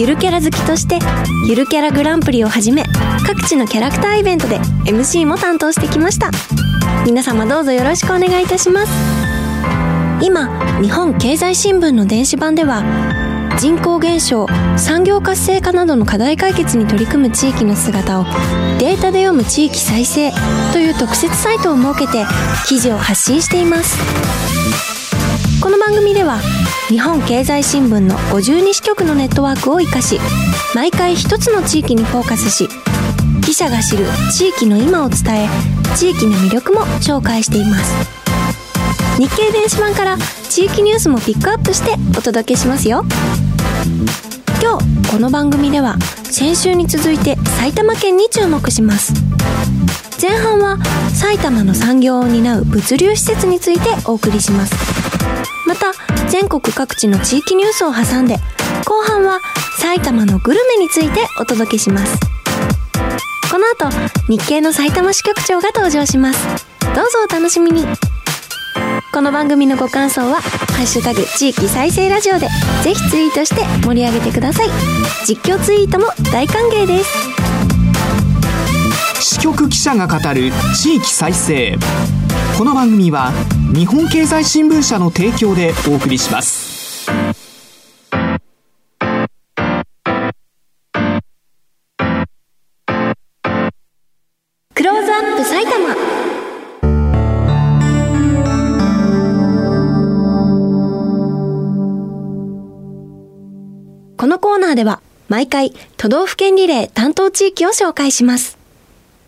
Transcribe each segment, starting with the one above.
ゆるキャラ好きとしてゆるキャラグランプリをはじめ各地のキャラクターイベントで MC も担当してきました。皆様どうぞよろしくお願いいたします。今日本経済新聞の電子版では人口減少産業活性化などの課題解決に取り組む地域の姿をデータで読む地域再生という特設サイトを設けて記事を発信しています。この番組では日本経済新聞の52支局のネットワークを生かし毎回一つの地域にフォーカスし記者が知る地域の今を伝え地域の魅力も紹介しています。日経電子版から地域ニュースもピックアップしてお届けしますよ。今日この番組では先週に続いて埼玉県に注目します。前半は埼玉の産業を担う物流施設についてお送りします。また全国各地の地域ニュースを挟んで後半は埼玉のグルメについてお届けします。この後日経の埼玉支局長が登場します。どうぞお楽しみに。この番組のご感想は「ハッシュタグ地域再生ラジオ」でぜひツイートして盛り上げてください。実況ツイートも大歓迎です。支局記者が語る地域再生。この番組は日本経済新聞社の提供でお送りしますクローズアップ埼玉このコーナーでは毎回都道府県リレー担当地域を紹介します。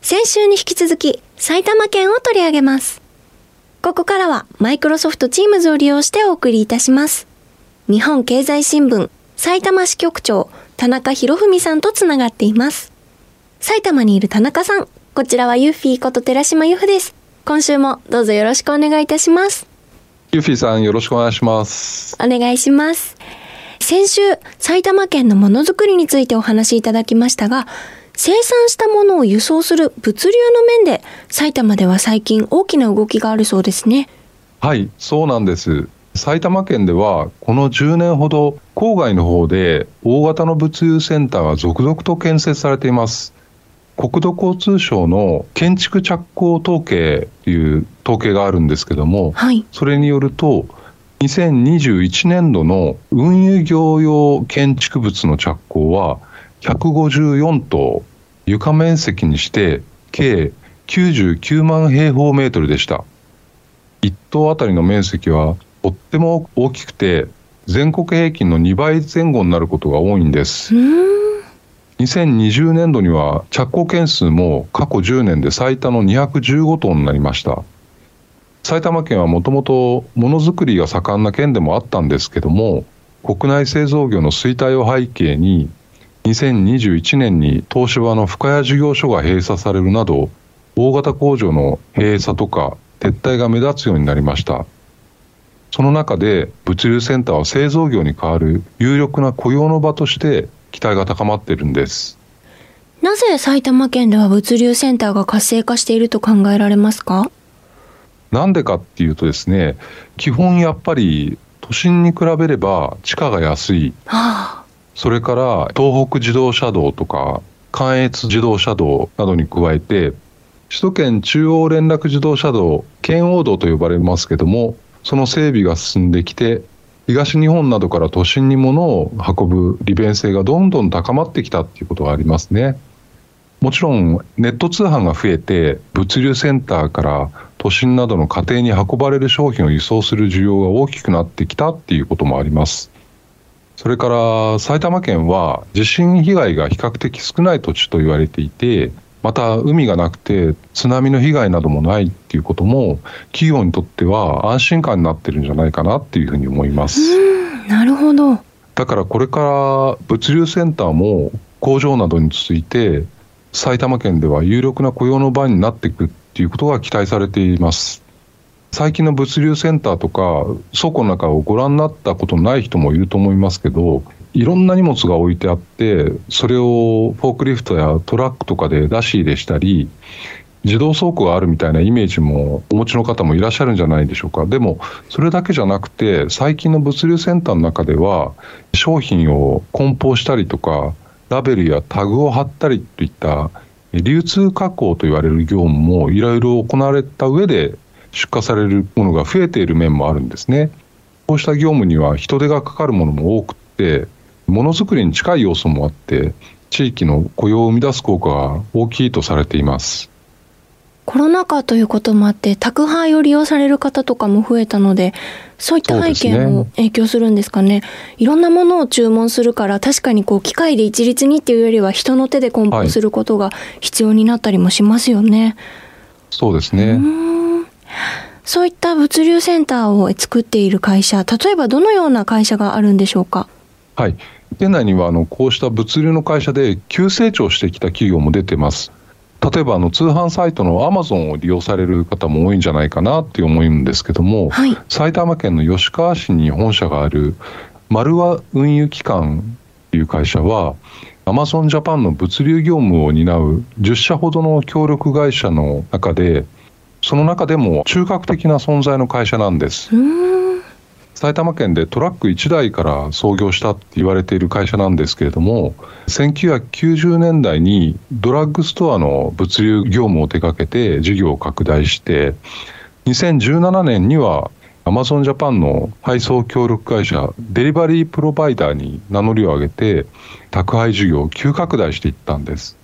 先週に引き続き埼玉県を取り上げます。ここからはマイクロソフトチームズを利用してお送りいたします。日本経済新聞埼玉支局長田中博文さんとつながっています。埼玉にいる田中さん、こちらはユッフィーこと寺島由布です。今週もどうぞよろしくお願いいたします。ユッフィーさんよろしくお願いします。お願いします。先週、埼玉県のものづくりについてお話しいただきましたが、生産したものを輸送する物流の面で、埼玉では最近大きな動きがあるそうですね。はい、そうなんです。埼玉県ではこの10年ほど郊外の方で大型の物流センターが続々と建設されています。国土交通省の建築着工統計という統計があるんですけども、はい、それによると2021年度の運輸業用建築物の着工は154棟、床面積にして計99万平方メートルでした。1棟あたりの面積はとっても大きくて、全国平均の2倍前後になることが多いんです。2020年度には着工件数も過去10年で最多の215棟になりました。埼玉県はもともとものづくりが盛んな県でもあったんですけども国内製造業の衰退を背景に2021年に東芝の深谷事業所が閉鎖されるなど大型工場の閉鎖とか撤退が目立つようになりました。その中で物流センターは製造業に代わる有力な雇用の場として期待が高まっているんです。なぜ埼玉県では物流センターが活性化していると考えられますか？なんでかっていうとですね、基本やっぱり都心に比べれば地価が安い。はあ、それから東北自動車道とか関越自動車道などに加えて、首都圏中央連絡自動車道、圏央道と呼ばれますけども、その整備が進んできて、東日本などから都心に物を運ぶ利便性がどんどん高まってきたっていうことがありますね。もちろんネット通販が増えて物流センターから都心などの家庭に運ばれる商品を輸送する需要が大きくなってきたっていうこともあります。それから埼玉県は地震被害が比較的少ない土地と言われていて、また海がなくて津波の被害などもないっていうことも企業にとっては安心感になってるんじゃないかなっていうふうに思います。なるほど。だからこれから物流センターも工場などについて、埼玉県では有力な雇用の場になっていくっていうことが期待されています。最近の物流センターとか倉庫の中をご覧になったことない人もいると思いますけど、いろんな荷物が置いてあって、それをフォークリフトやトラックとかで出し入れしたり、自動倉庫があるみたいなイメージもお持ちの方もいらっしゃるんじゃないでしょうか。でも、それだけじゃなくて、最近の物流センターの中では、商品を梱包したりとか、ラベルやタグを貼ったりといった流通加工と言われる業務もいろいろ行われた上で出荷されるものが増えている面もあるんですね。こうした業務には人手がかかるものも多くて、ものづくりに近い要素もあって、地域の雇用を生み出す効果が大きいとされています。コロナ禍ということもあって、宅配を利用される方とかも増えたので、そういった背景も影響するんですかね。ねいろんなものを注文するから、確かにこう機械で一律にっていうよりは、人の手で梱包することが必要になったりもしますよね。はい、そうですね。そういった物流センターを作っている会社、例えばどのような会社があるんでしょうか？はい。県内にはあのこうした物流の会社で急成長してきた企業も出てます。例えばあの通販サイトのアマゾンを利用される方も多いんじゃないかなって思うんですけども、はい、埼玉県の吉川市に本社がある丸和運輸機関という会社はアマゾンジャパンの物流業務を担う10社ほどの協力会社の中でその中でも中核的な存在の会社なんです。埼玉県でトラック1台から創業したって言われている会社なんですけれども1990年代にドラッグストアの物流業務を手掛けて事業を拡大して2017年にはアマゾンジャパンの配送協力会社デリバリープロバイダーに名乗りを上げて宅配事業を急拡大していったんです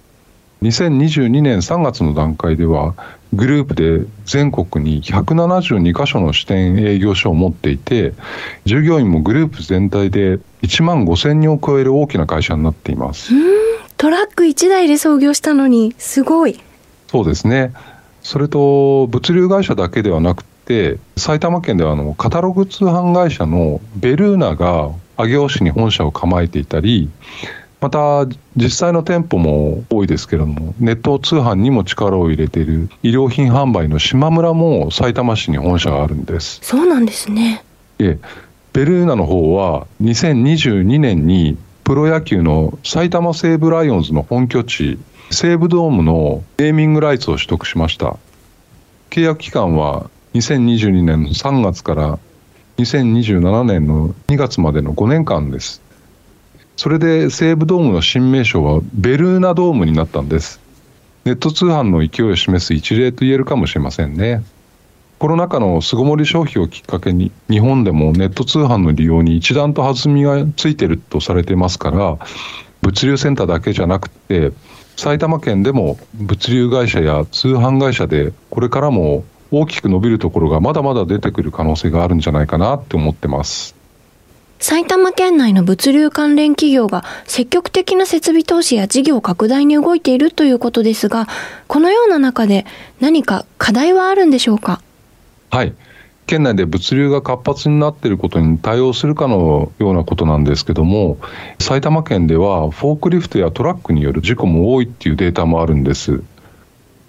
2022年3月の段階ではグループで全国に172カ所の支店営業所を持っていて従業員もグループ全体で1万5000人を超える大きな会社になっています。トラック1台で創業したのにすごい。そうですね。それと物流会社だけではなくて埼玉県ではあのカタログ通販会社のベルーナが上尾市に本社を構えていたりまた実際の店舗も多いですけれどもネット通販にも力を入れている。衣料品販売の島村も埼玉市に本社があるんです。そうなんですね。えベルーナの方は2022年にプロ野球の埼玉西武ライオンズの本拠地西武ドームのネーミングライツを取得しました。契約期間は2022年の3月から2027年の2月までの5年間ですそれで西武ドームの新名称はベルーナドームになったんです。ネット通販の勢いを示す一例と言えるかもしれませんね。コロナ禍の巣ごもり消費をきっかけに、日本でもネット通販の利用に一段と弾みがついてるとされていますから、物流センターだけじゃなくて、埼玉県でも物流会社や通販会社でこれからも大きく伸びるところがまだまだ出てくる可能性があるんじゃないかなって思ってます。埼玉県内の物流関連企業が積極的な設備投資や事業拡大に動いているということですが、このような中で何か課題はあるんでしょうか？はい。県内で物流が活発になっていることに対応するかのようなことなんですけども、埼玉県ではフォークリフトやトラックによる事故も多いっていうデータもあるんです。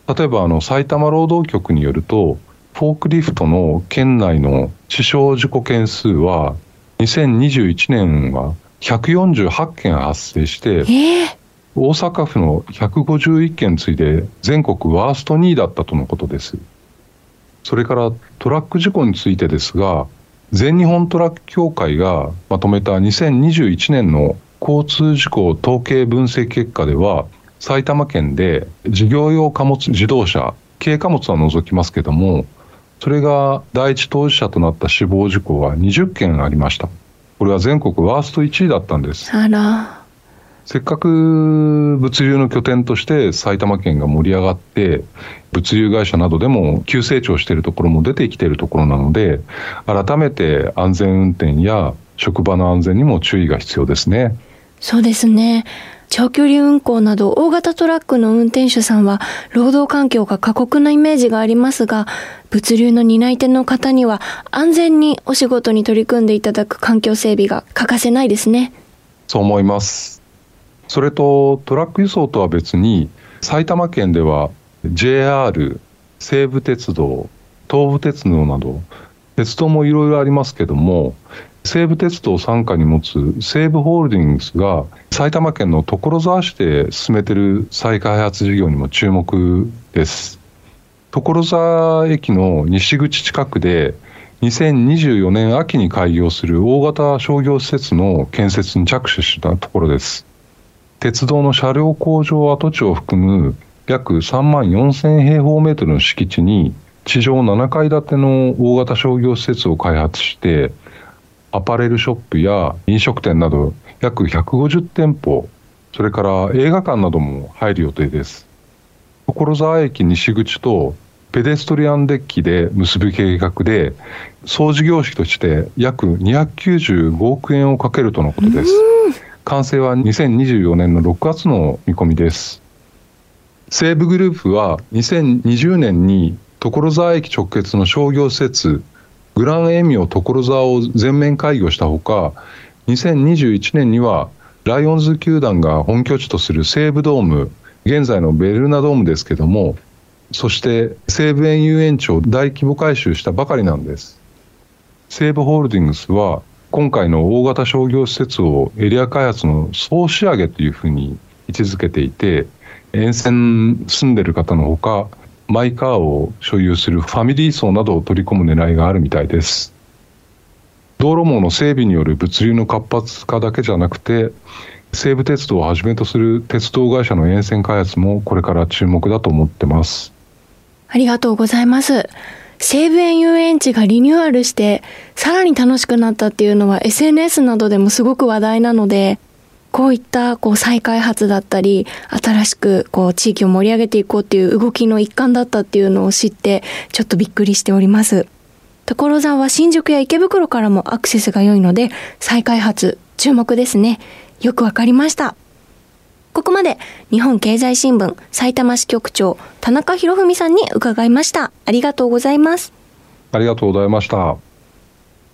例えばあの埼玉労働局によると、フォークリフトの県内の死傷事故件数は2021年は148件発生して、えー、大阪府の151件次いで全国ワースト2位だったとのことです。それからトラック事故についてですが、全日本トラック協会がまとめた2021年の交通事故統計分析結果では、埼玉県で事業用貨物自動車、軽貨物は除きますけども、それが第一当事者となった死亡事故は20件ありました。これは全国ワースト1位だったんです。せっかく物流の拠点として埼玉県が盛り上がって、物流会社などでも急成長しているところも出てきているところなので、改めて安全運転や職場の安全にも注意が必要ですね。そうですね。長距離運行など大型トラックの運転手さんは労働環境が過酷なイメージがありますが、物流の担い手の方には安全にお仕事に取り組んでいただく環境整備が欠かせないですね。そう思います。それとトラック輸送とは別に埼玉県では JR 西武鉄道東武鉄道など鉄道もいろいろありますけども西武鉄道傘下に持つ西武ホールディングスが埼玉県の所沢市で進めている再開発事業にも注目です。所沢駅の西口近くで2024年秋に開業する大型商業施設の建設に着手したところです。鉄道の車両工場跡地を含む約3万4000平方メートルの敷地に地上7階建ての大型商業施設を開発してアパレルショップや飲食店など約150店舗それから映画館なども入る予定です。所沢駅西口とペデストリアンデッキで結ぶ計画で総事業費として約295億円をかけるとのことです。完成は2024年の6月の見込みです。西武グループは2020年に所沢駅直結の商業施設グランエミオ所沢を全面開業したほか2021年にはライオンズ球団が本拠地とする西武ドーム現在のベルナドームですけどもそして西武園遊園地を大規模改修したばかりなんです。西武ホールディングスは今回の大型商業施設をエリア開発の総仕上げというふうに位置づけていて沿線住んでる方のほかマイカーを所有するファミリー層などを取り込む狙いがあるみたいです道路網の整備による物流の活発化だけじゃなくて西武鉄道をはじめとする鉄道会社の沿線開発もこれから注目だと思ってますありがとうございます。西武園遊園地がリニューアルして、さらに楽しくなったっていうのは SNS などでもすごく話題なので、こういったこう再開発だったり、新しくこう地域を盛り上げていこうっていう動きの一環だったっていうのを知って、ちょっとびっくりしております。所沢は新宿や池袋からもアクセスが良いので、再開発注目ですね。よくわかりました。ここまで日本経済新聞埼玉支局長田中博文さんに伺いました。ありがとうございます。ありがとうございました。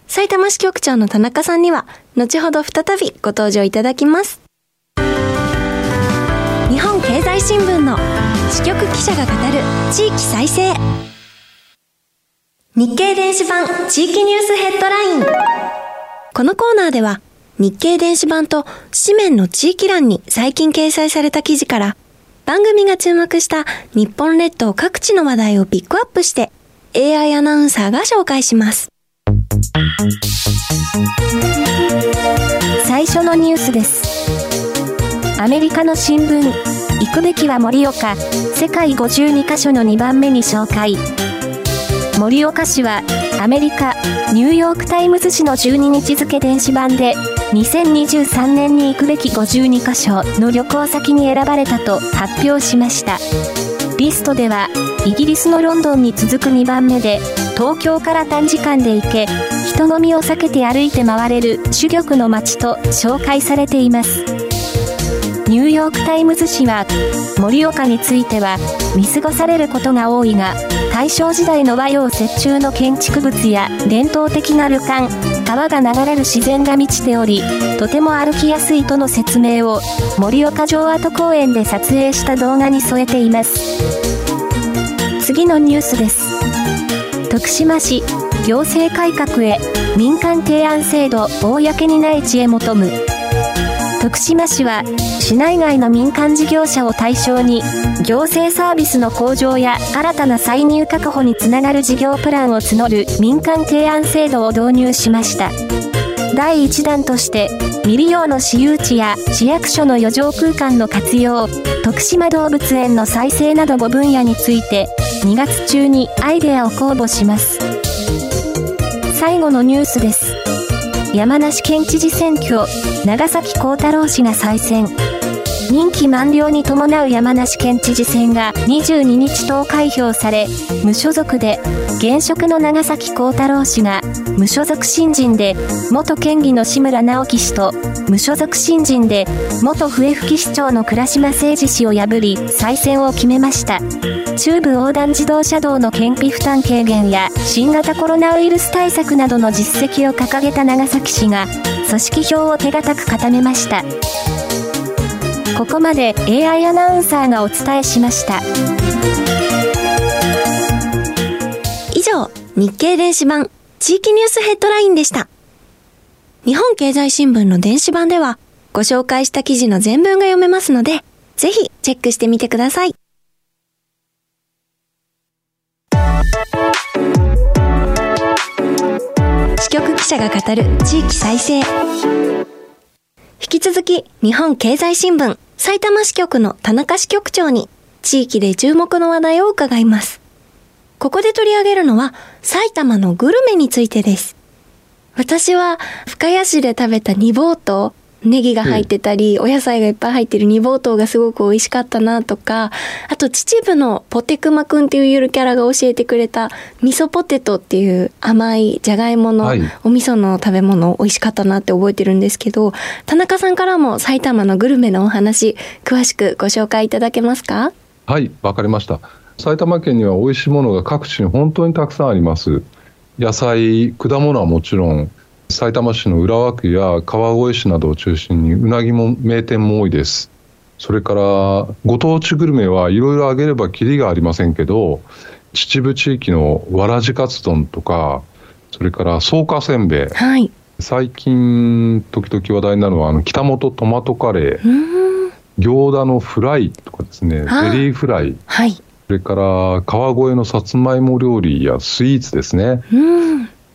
埼玉支局長の田中さんには後ほど再びご登場いただきます。日本経済新聞の支局記者が語る地域再生。日経電子版地域ニュースヘッドライン。このコーナーでは日経電子版と紙面の地域欄に最近掲載された記事から番組が注目した日本列島各地の話題をピックアップして AI アナウンサーが紹介します。最初のニュースです。アメリカの新聞、行くべきは盛岡、世界52カ所の2番目に紹介。盛岡市はアメリカニューヨーク・タイムズ紙の12日付電子版で2023年に行くべき52カ所の旅行先に選ばれたと発表しましたリストではイギリスのロンドンに続く2番目で東京から短時間で行け人混みを避けて歩いて回れる珠玉の街と紹介されています。ニューヨーク・タイムズ紙は盛岡については見過ごされることが多いが大正時代の和洋折衷の建築物や伝統的な旅館川が流れる自然が満ちておりとても歩きやすいとの説明を盛岡城跡公園で撮影した動画に添えています。次のニュースです。徳島市行政改革へ民間提案制度公に内地へ求む。徳島市は市内外の民間事業者を対象に行政サービスの向上や新たな歳入確保につながる事業プランを募る民間提案制度を導入しました。第1弾として未利用の私有地や市役所の余剰空間の活用徳島動物園の再生など5分野について2月中にアイデアを公募します。最後のニュースです。山梨県知事選挙、長崎幸太郎氏が再選。任期満了に伴う山梨県知事選が22日投開票され、無所属で、現職の長崎幸太郎氏が、無所属新人で、元県議の志村直樹氏と、無所属新人で、元笛吹市長の倉島誠二氏を破り、再選を決めました。中部横断自動車道の県費負担軽減や、新型コロナウイルス対策などの実績を掲げた長崎市が、組織票を手堅く固めました。ここまで AI アナウンサーがお伝えしました。以上日経電子版地域ニュースヘッドラインでした。日本経済新聞の電子版ではご紹介した記事の全文が読めますのでぜひチェックしてみてください。支局記者が語る地域再生。引き続き日本経済新聞。埼玉支局の田中支局長に地域で注目の話題を伺います。ここで取り上げるのは埼玉のグルメについてです。私は深谷市で食べた煮ぼうとネギが入ってたり、お野菜がいっぱい入ってる煮ぼうとうがすごく美味しかったなとか、あと秩父のポテクマくんっていうゆるキャラが教えてくれた味噌ポテトっていう甘いじゃがいものお味噌の食べ物美味しかったなって覚えてるんですけど、田中さんからも埼玉のグルメのお話、詳しくご紹介いただけますか？はい、わかりました。埼玉県には美味しいものが各地に本当にたくさんあります。野菜、果物はもちろん、さいたま市の浦和区や川越市などを中心にうなぎも名店も多いです。それからご当地グルメはいろいろ挙げればきりがありませんけど秩父地域のわらじカツ丼とかそれから草加せんべい、はい、最近時々話題になるのはあの北本トマトカレー。行田のフライとかですね。ゼリーフライ、はい、それから川越のさつまいも料理やスイーツですね。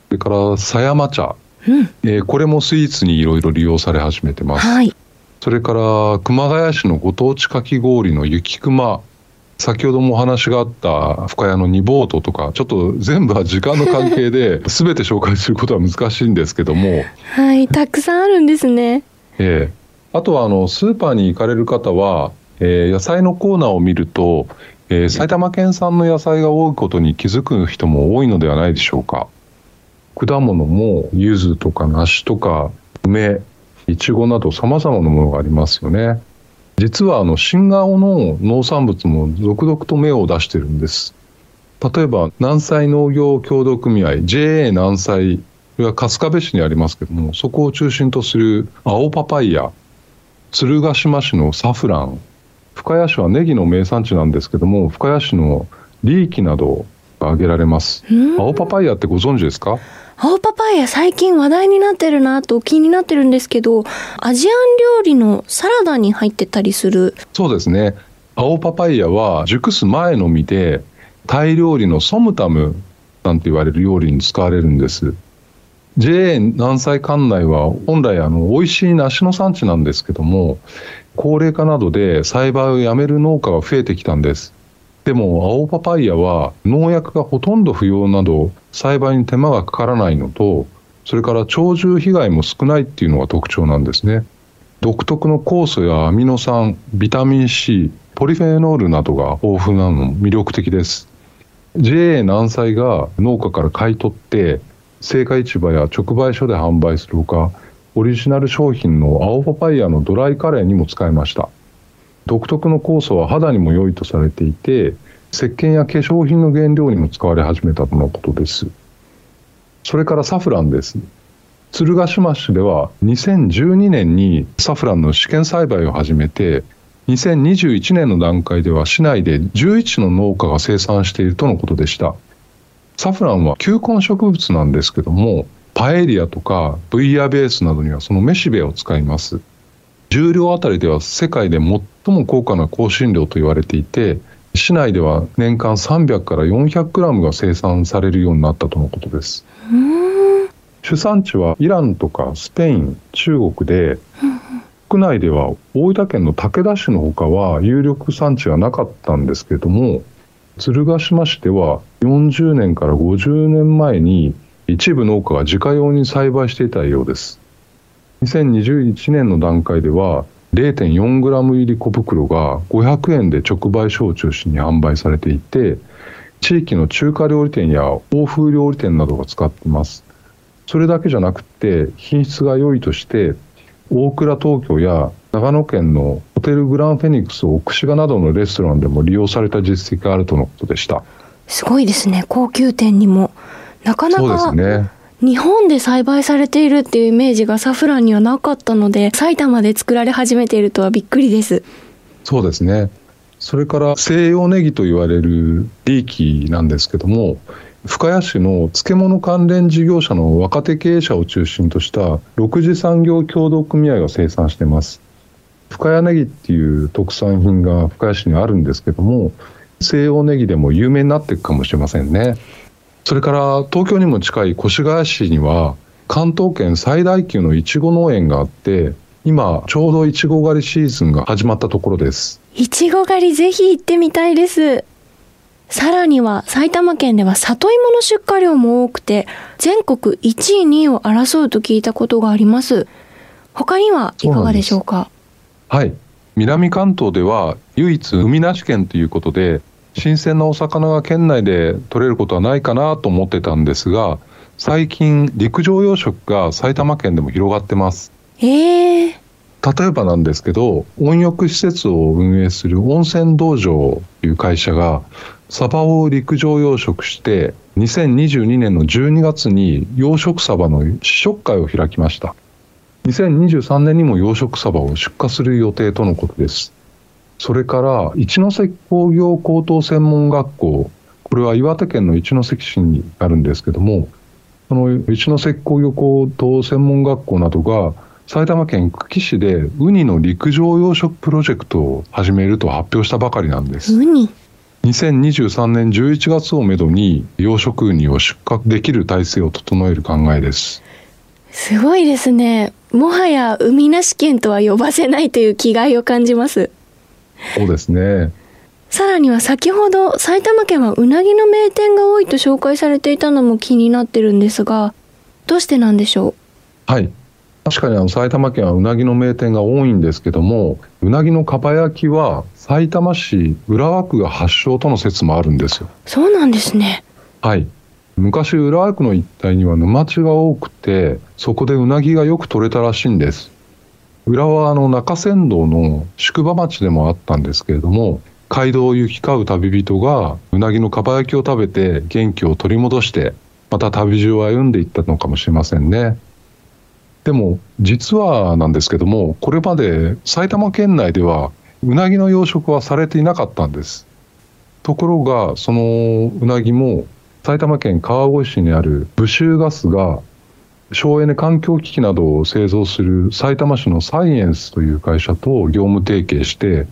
それから狭山茶うん、えー、これもスイーツにいろいろ利用され始めてます、はい、それから熊谷市のご当地かき氷の雪熊。先ほどもお話があった深谷の煮ボートとかちょっと全部は時間の関係で 全て紹介することは難しいんですけども。はいたくさんあるんですね。ええー、あとはあのスーパーに行かれる方は、えー、野菜のコーナーを見ると、えー、埼玉県産の野菜が多いことに気づく人も多いのではないでしょうか果物も柚子とか梨とか梅いちごなどさまざまなものがありますよね。実はあの新顔の農産物も続々と芽を出してるんです。例えば南西農業協同組合 JA 南西は春日部市にありますけどもそこを中心とする青パパイヤ鶴ヶ島市のサフラン深谷市はネギの名産地なんですけども深谷市のリーキなどが挙げられます。青パパイヤってご存知ですか？青パパイヤ最近話題になってるなと気になってるんですけど、アジアン料理のサラダに入ってたりする。そうですね。青パパイヤは熟す前の実で、タイ料理のソムタムなんて言われる料理に使われるんです。JA 南西管内は本来あの美味しい梨の産地なんですけども高齢化などで栽培をやめる農家が増えてきたんですでも青パパイヤは農薬がほとんど不要など栽培に手間がかからないのとそれから鳥獣被害も少ないっていうのが特徴なんですね。独特の酵素やアミノ酸ビタミン C ポリフェノールなどが豊富なのも魅力的です。JA 南西が農家から買い取って青果市場や直売所で販売するほかオリジナル商品の青パパイヤのドライカレーにも使いました。独特の酵素は肌にも良いとされていて石鹸や化粧品の原料にも使われ始めたとのことです。それからサフランです。鶴ヶ島市では2012年にサフランの試験栽培を始めて2021年の段階では市内で11の農家が生産しているとのことでした。サフランは球根植物なんですけどもパエリアとかブイヤベースなどにはそのめしべを使います。重量あたりでは世界で最も高価な香辛料と言われていて市内では年間300から400グラムが生産されるようになったとのことです。主産地はイランとかスペイン中国で国内では大分県の武田市のほかは有力産地はなかったんですけれども鶴ヶ島市では40年から50年前に一部農家が自家用に栽培していたようです。2021年の段階では 0.4g 入り小袋が500円で直売所を中心に販売されていて地域の中華料理店や欧風料理店などが使っています。それだけじゃなくて品質が良いとして大倉東京や長野県のホテルグランフェニックス奥志賀などのレストランでも利用された実績があるとのことでした。すごいですね。高級店にも。なかなか、ね、日本で栽培されているっていうイメージがサフランにはなかったので、埼玉で作られ始めているとはびっくりです。そうですね。それから西洋ネギと言われるリーキなんですけども、深谷市の漬物関連事業者の若手経営者を中心とした6次産業協同組合が生産してます。深谷ネギっていう特産品が深谷市にあるんですけども、西洋ネギでも有名になっていくかもしれませんね。それから東京にも近い越谷市には関東圏最大級のいちご農園があって、今ちょうどいちご狩りシーズンが始まったところです。いちご狩りぜひ行ってみたいです。さらには埼玉県では里芋の出荷量も多くて、全国1位2位を争うと聞いたことがあります。他にはいかがでしょうか？はい。南関東では唯一海なし県ということで、新鮮なお魚が県内で取れることはないかなと思ってたんですが、最近陸上養殖が埼玉県でも広がってます。ええ例えばなんですけど、温浴施設を運営する温泉道場という会社が、サバを陸上養殖して、2022年の12月に養殖サバの試食会を開きました。2023年にも養殖サバを出荷する予定とのことです。それから、一関工業高等専門学校、これは岩手県の一関市にあるんですけども、その一関工業高等専門学校などが、埼玉県久喜市でウニの陸上養殖プロジェクトを始めると発表したばかりなんです。ウニ？2023年11月をめどに養殖ウニを出荷できる体制を整える考えです。すごいですね。もはや海なし県とは呼ばせないという気概を感じます。そうですね。さらには先ほど埼玉県はうなぎの名店が多いと紹介されていたのも気になってるんですが、どうしてなんでしょはい。確かにあの埼玉県はうなぎの名店が多いんですけども、うなぎのかば焼きは埼玉市浦和区が発祥との説もあるんですよ。うそうなんですね。はい。昔浦和区の一帯には沼地が多くて、そこでうなぎがよく取れたらしいんです。浦和の中山道の宿場町でもあったんですけれども、街道を行き交う旅人がうなぎのかば焼きを食べて元気を取り戻して、また旅路を歩んでいったのかもしれませんね。でも実はなんですけども、これまで埼玉県内ではうなぎの養殖はされていなかったんです。ところが、そのうなぎも埼玉県川越市にある武州ガスが省エネ環境機器などを製造する埼玉市のサイエンスという会社と業務提携して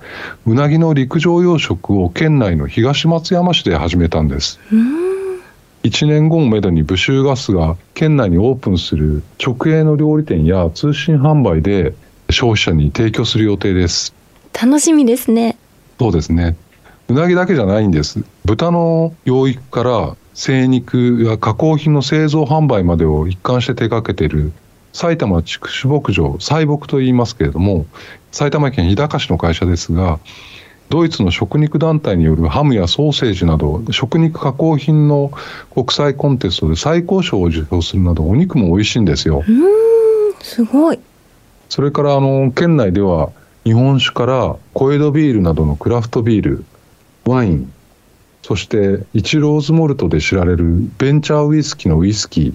うなぎの陸上養殖を県内の東松山市で始めたんですうーん。1年後をめどに武州ガスが県内にオープンする直営の料理店や通信販売で消費者に提供する予定です楽しみですね。そうですね。うなぎだけじゃないんです。豚の養育から精肉や加工品の製造販売までを一貫して手掛けている埼玉畜種牧場、菜牧と言いますけれども、埼玉県日高市の会社ですが、ドイツの食肉団体によるハムやソーセージなど食肉加工品の国際コンテストで最高賞を受賞するなどお肉も美味しいんですよ。うーん。すごい。それからあの県内では日本酒から小江戸ビールなどのクラフトビール、ワイン、そしてイチローズモルトで知られるベンチャーウイスキーのウイスキー、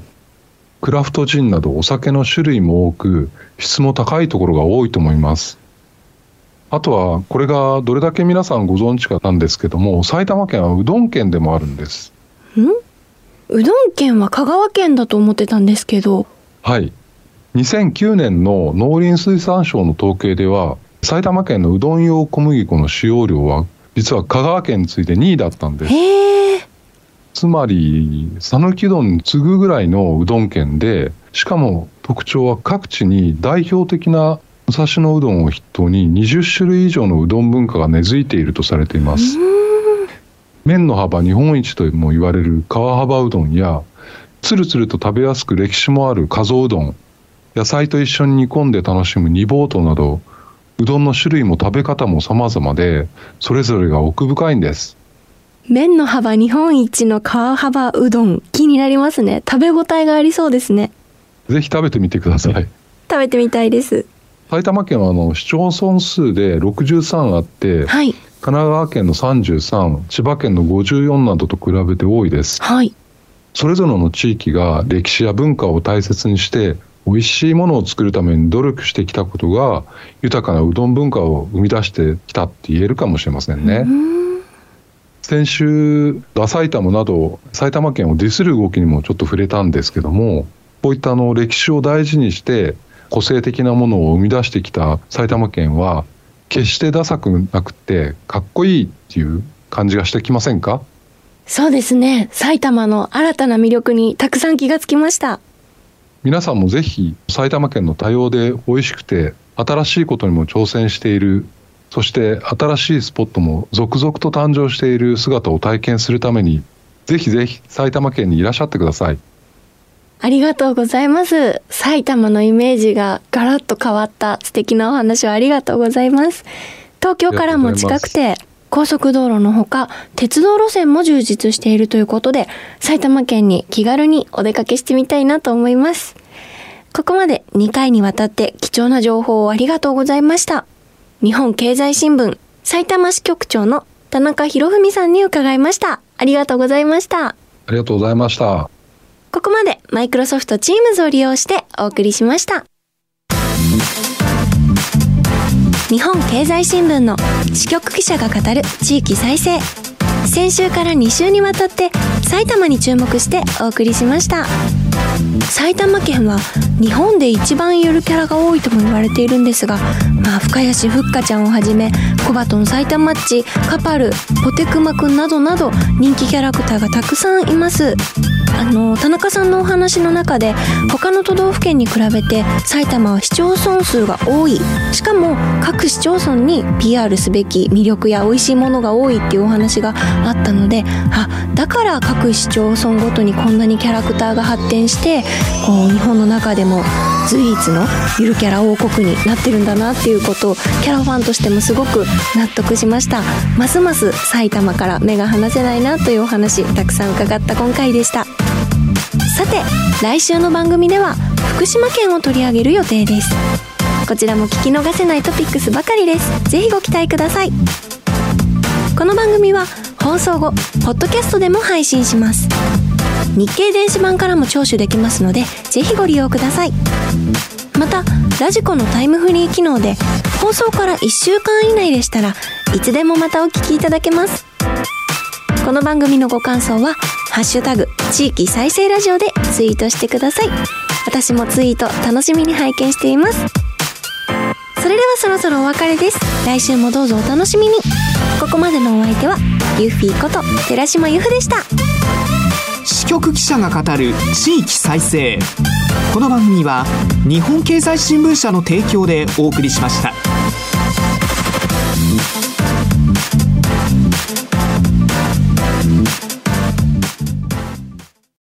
クラフトジンなどお酒の種類も多く質も高いところが多いと思います。あとはこれがどれだけ皆さんご存知かなんですけども埼玉県はうどん県でもあるんです。ん？うどん県は香川県だと思ってたんですけど、はい。2009年の農林水産省の統計では、埼玉県のうどん用小麦粉の使用量は、実は香川県に次いで2位だったんです。つまり、讃岐うどんに次ぐぐらいのうどん県で、しかも特徴は各地に代表的な武蔵野うどんを筆頭に20種類以上のうどん文化が根付いているとされています。麺の幅日本一とも言われる川幅うどんや、つるつると食べやすく歴史もある加蔵うどん、野菜と一緒に煮込んで楽しむ煮ぼうとなど、うどんの種類も食べ方も様々で、それぞれが奥深いんです。麺の幅日本一の川幅うどん気になりますね。食べ応えがありそうですね。ぜひ食べてみてください。食べてみたいです。埼玉県はあの市町村数で63あって、はい。神奈川県の33、千葉県の54などと比べて多いです。はい。それぞれの地域が歴史や文化を大切にして美味しいものを作るために努力してきたことが豊かなうどん文化を生み出してきたって言えるかもしれませんね。先週、ダ埼玉など埼玉県をディスる動きにもちょっと触れたんですけどもこういったあの歴史を大事にして個性的なものを生み出してきた埼玉県は決してダサくなくてかっこいいっていう感じがしてきませんか？そうですね。埼玉の新たな魅力にたくさん気がつきました。皆さんもぜひ埼玉県の多様で美味しくて新しいことにも挑戦しているそして新しいスポットも続々と誕生している姿を体験するためにぜひぜひ埼玉県にいらっしゃってくださいありがとうございます。埼玉のイメージがガラッと変わった素敵なお話をありがとうございます。東京からも近くて、高速道路のほか、鉄道路線も充実しているということで、埼玉県に気軽にお出かけしてみたいなと思います。ここまで2回にわたって貴重な情報をありがとうございました。日本経済新聞埼玉支局長の田中博文さんに伺いました。ありがとうございました。ありがとうございましたここまでマイクロソフト Teams を利用してお送りしました。日本経済新聞の支局記者が語る地域再生。先週から2週にわたって埼玉に注目してお送りしました。埼玉県は日本で一番ゆるキャラが多いとも言われているんですが、まあ、深谷市ふっかちゃんをはじめコバトン埼玉っちカパルポテクマくんなどなど人気キャラクターがたくさんいますあの田中さんのお話の中で他の都道府県に比べて埼玉は市町村数が多い。しかも各市町村に PR すべき魅力や美味しいものが多いっていうお話があったのであだから各市町村ごとにこんなにキャラクターが発展してこう日本の中でも随一のゆるキャラ王国になってるんだなっていうことをキャラファンとしてもすごく納得しました。ますます埼玉から目が離せないなというお話たくさん伺った今回でした。さて来週の番組では福島県を取り上げる予定です。こちらも聞き逃せないトピックスばかりです。ぜひご期待ください。この番組は放送後ポッドキャストでも配信します。日経電子版からも聴取できますのでぜひご利用ください。またラジコのタイムフリー機能で放送から1週間以内でしたらいつでもまたお聞きいただけます。この番組のご感想は「ハッシュタグ地域再生ラジオ」でツイートしてください。私もツイート楽しみに拝見しています。それではそろそろお別れです。来週もどうぞお楽しみに。ここまでのお相手はユフィこと寺島由布でした。支局記者が語る地域再生。この番組は日本経済新聞社の提供でお送りしました。